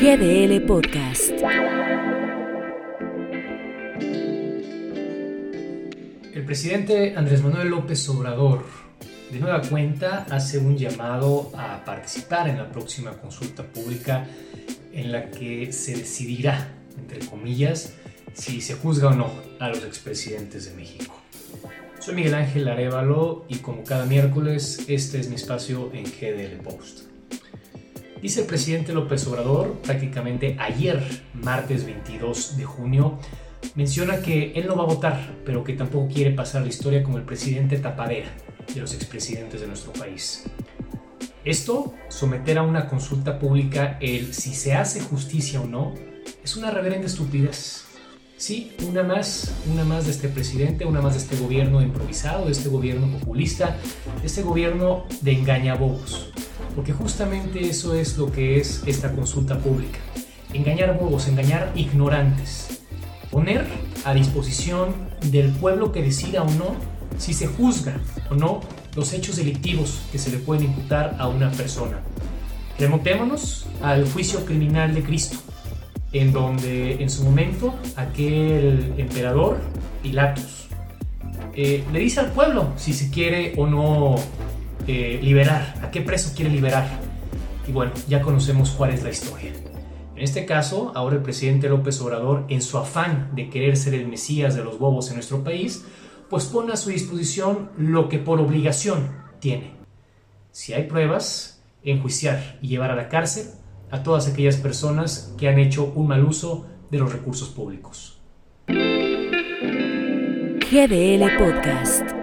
GDL Podcast. El presidente Andrés Manuel López Obrador de nueva cuenta hace un llamado a participar en la próxima consulta pública en la que se decidirá, entre comillas, si se juzga o no a los expresidentes de México. Soy Miguel Ángel Arevalo y como cada miércoles este es mi espacio en GDL Post. Dice el presidente López Obrador prácticamente ayer, martes 22 de junio, menciona que él no va a votar, pero que tampoco quiere pasar la historia como el presidente tapadera de los expresidentes de nuestro país. Esto, someter a una consulta pública el si se hace justicia o no, es una reverenda estupidez. Sí, una más, una más de este presidente, una más de este gobierno improvisado, de este gobierno populista, de este gobierno de engañabobos. Porque justamente eso es lo que es esta consulta pública. Engañar bobos, engañar ignorantes. Poner a disposición del pueblo que decida o no si se juzga o no los hechos delictivos que se le pueden imputar a una persona. Remontémonos al juicio criminal de Cristo, en donde en su momento aquel emperador, Pilatos, eh, le dice al pueblo si se quiere o no eh, liberar, a qué preso quiere liberar. Y bueno, ya conocemos cuál es la historia. En este caso, ahora el presidente López Obrador, en su afán de querer ser el Mesías de los bobos en nuestro país, pues pone a su disposición lo que por obligación tiene. Si hay pruebas, enjuiciar y llevar a la cárcel a todas aquellas personas que han hecho un mal uso de los recursos públicos. GDL Podcast.